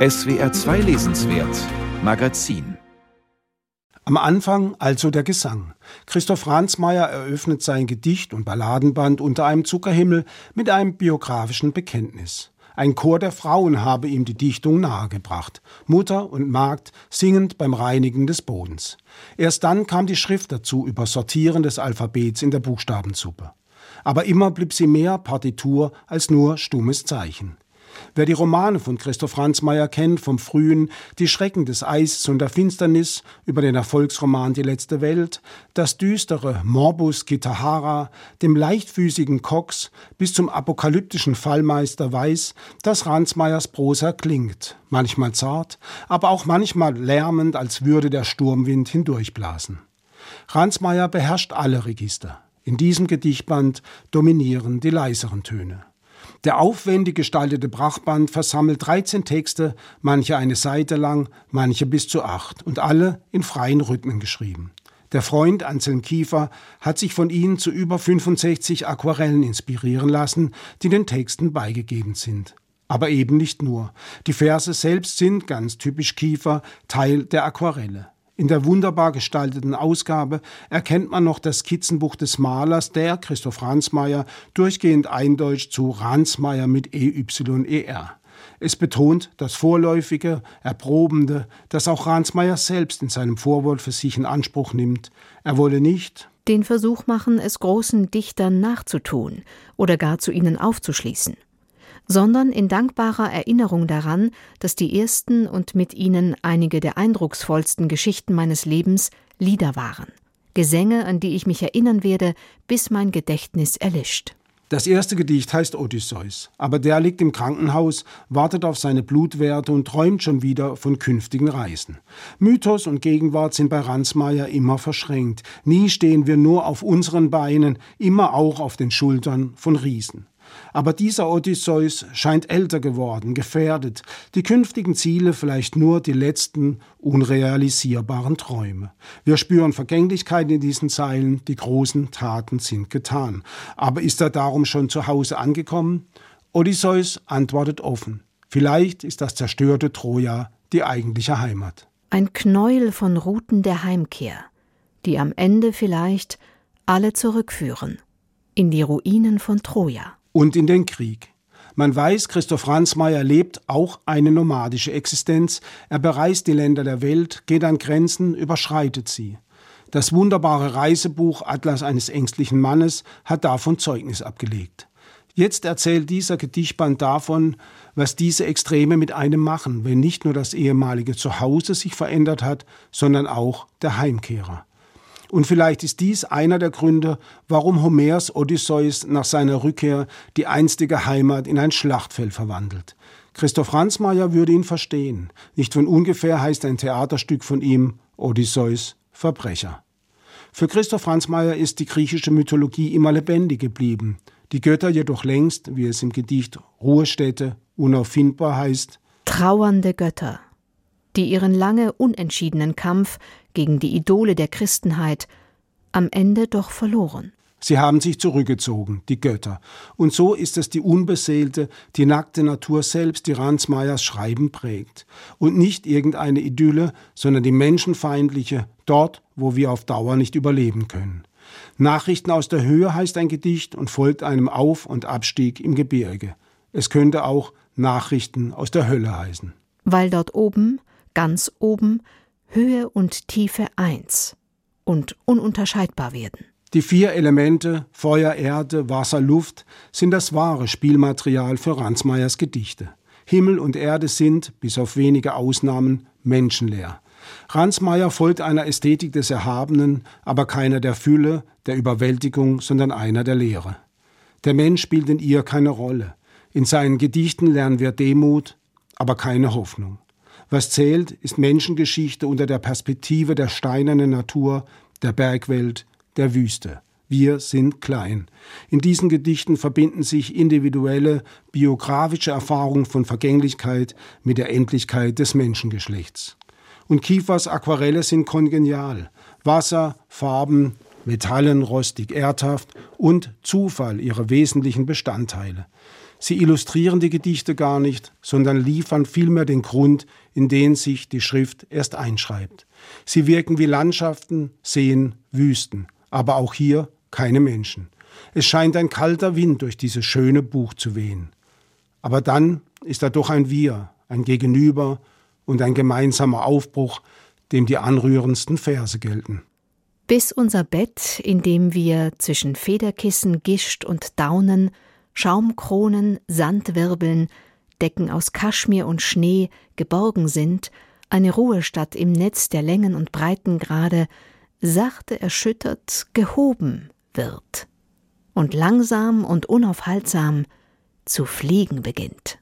SWR 2 Lesenswert Magazin am Anfang also der Gesang. Christoph Ransmayr eröffnet sein Gedicht- und Balladenband unter einem Zuckerhimmel mit einem biografischen Bekenntnis. Ein Chor der Frauen habe ihm die Dichtung nahegebracht. Mutter und Magd singend beim Reinigen des Bodens. Erst dann kam die Schrift dazu über Sortieren des Alphabets in der Buchstabensuppe. Aber immer blieb sie mehr Partitur als nur stummes Zeichen. Wer die Romane von Christoph Ransmayr kennt, vom frühen Die Schrecken des Eises und der Finsternis über den Erfolgsroman Die letzte Welt, das düstere Morbus Kitahara, dem leichtfüßigen Cox bis zum apokalyptischen Fallmeister weiß, dass Ransmayrs Prosa klingt, manchmal zart, aber auch manchmal lärmend, als würde der Sturmwind hindurchblasen. Ransmayr beherrscht alle Register. In diesem Gedichtband dominieren die leiseren Töne. Der aufwendig gestaltete Brachband versammelt 13 Texte, manche eine Seite lang, manche bis zu acht und alle in freien Rhythmen geschrieben. Der Freund Anselm Kiefer hat sich von ihnen zu über 65 Aquarellen inspirieren lassen, die den Texten beigegeben sind. Aber eben nicht nur. Die Verse selbst sind, ganz typisch Kiefer, Teil der Aquarelle. In der wunderbar gestalteten Ausgabe erkennt man noch das Skizzenbuch des Malers, der Christoph Ransmayr durchgehend eindeutscht zu Ransmayr mit EYER. Es betont das Vorläufige, Erprobende, das auch Ransmayr selbst in seinem Vorwort für sich in Anspruch nimmt. Er wolle nicht den Versuch machen, es großen Dichtern nachzutun oder gar zu ihnen aufzuschließen sondern in dankbarer Erinnerung daran, dass die ersten und mit ihnen einige der eindrucksvollsten Geschichten meines Lebens Lieder waren. Gesänge, an die ich mich erinnern werde, bis mein Gedächtnis erlischt. Das erste Gedicht heißt Odysseus, aber der liegt im Krankenhaus, wartet auf seine Blutwerte und träumt schon wieder von künftigen Reisen. Mythos und Gegenwart sind bei Ransmayr immer verschränkt. Nie stehen wir nur auf unseren Beinen, immer auch auf den Schultern von Riesen. Aber dieser Odysseus scheint älter geworden, gefährdet, die künftigen Ziele vielleicht nur die letzten unrealisierbaren Träume. Wir spüren Vergänglichkeit in diesen Zeilen, die großen Taten sind getan. Aber ist er darum schon zu Hause angekommen? Odysseus antwortet offen. Vielleicht ist das zerstörte Troja die eigentliche Heimat. Ein Knäuel von Routen der Heimkehr, die am Ende vielleicht alle zurückführen in die Ruinen von Troja und in den Krieg. Man weiß, Christoph Ransmayr lebt auch eine nomadische Existenz. Er bereist die Länder der Welt, geht an Grenzen, überschreitet sie. Das wunderbare Reisebuch Atlas eines ängstlichen Mannes hat davon Zeugnis abgelegt. Jetzt erzählt dieser Gedichtband davon, was diese Extreme mit einem machen, wenn nicht nur das ehemalige Zuhause sich verändert hat, sondern auch der Heimkehrer. Und vielleicht ist dies einer der Gründe, warum Homers Odysseus nach seiner Rückkehr die einstige Heimat in ein Schlachtfeld verwandelt. Christoph Ransmayr würde ihn verstehen. Nicht von ungefähr heißt ein Theaterstück von ihm Odysseus Verbrecher. Für Christoph Ransmayr ist die griechische Mythologie immer lebendig geblieben, die Götter jedoch längst, wie es im Gedicht Ruhestätte unauffindbar heißt, trauernde Götter, die ihren lange unentschiedenen Kampf gegen die Idole der Christenheit am Ende doch verloren. Sie haben sich zurückgezogen, die Götter. Und so ist es die unbeseelte, die nackte Natur selbst, die Ransmayers Schreiben prägt. Und nicht irgendeine Idylle, sondern die menschenfeindliche, dort, wo wir auf Dauer nicht überleben können. Nachrichten aus der Höhe heißt ein Gedicht und folgt einem Auf- und Abstieg im Gebirge. Es könnte auch Nachrichten aus der Hölle heißen. Weil dort oben, ganz oben, Höhe und Tiefe eins und ununterscheidbar werden. Die vier Elemente Feuer, Erde, Wasser, Luft sind das wahre Spielmaterial für Ransmayers Gedichte. Himmel und Erde sind, bis auf wenige Ausnahmen, menschenleer. Ransmayer folgt einer Ästhetik des Erhabenen, aber keiner der Fülle, der Überwältigung, sondern einer der Lehre. Der Mensch spielt in ihr keine Rolle. In seinen Gedichten lernen wir Demut, aber keine Hoffnung. Was zählt, ist Menschengeschichte unter der Perspektive der steinernen Natur, der Bergwelt, der Wüste. Wir sind klein. In diesen Gedichten verbinden sich individuelle, biografische Erfahrungen von Vergänglichkeit mit der Endlichkeit des Menschengeschlechts. Und Kiefers Aquarelle sind kongenial. Wasser, Farben, Metallen, rostig, erdhaft und Zufall ihre wesentlichen Bestandteile. Sie illustrieren die Gedichte gar nicht, sondern liefern vielmehr den Grund, in den sich die Schrift erst einschreibt. Sie wirken wie Landschaften, Seen, Wüsten, aber auch hier keine Menschen. Es scheint ein kalter Wind durch dieses schöne Buch zu wehen. Aber dann ist da doch ein Wir, ein Gegenüber und ein gemeinsamer Aufbruch, dem die anrührendsten Verse gelten. Bis unser Bett, in dem wir zwischen Federkissen, Gischt und Daunen, Schaumkronen, Sandwirbeln, Decken aus Kaschmir und Schnee geborgen sind, eine Ruhestatt im Netz der Längen und Breitengrade, sachte erschüttert gehoben wird und langsam und unaufhaltsam zu fliegen beginnt.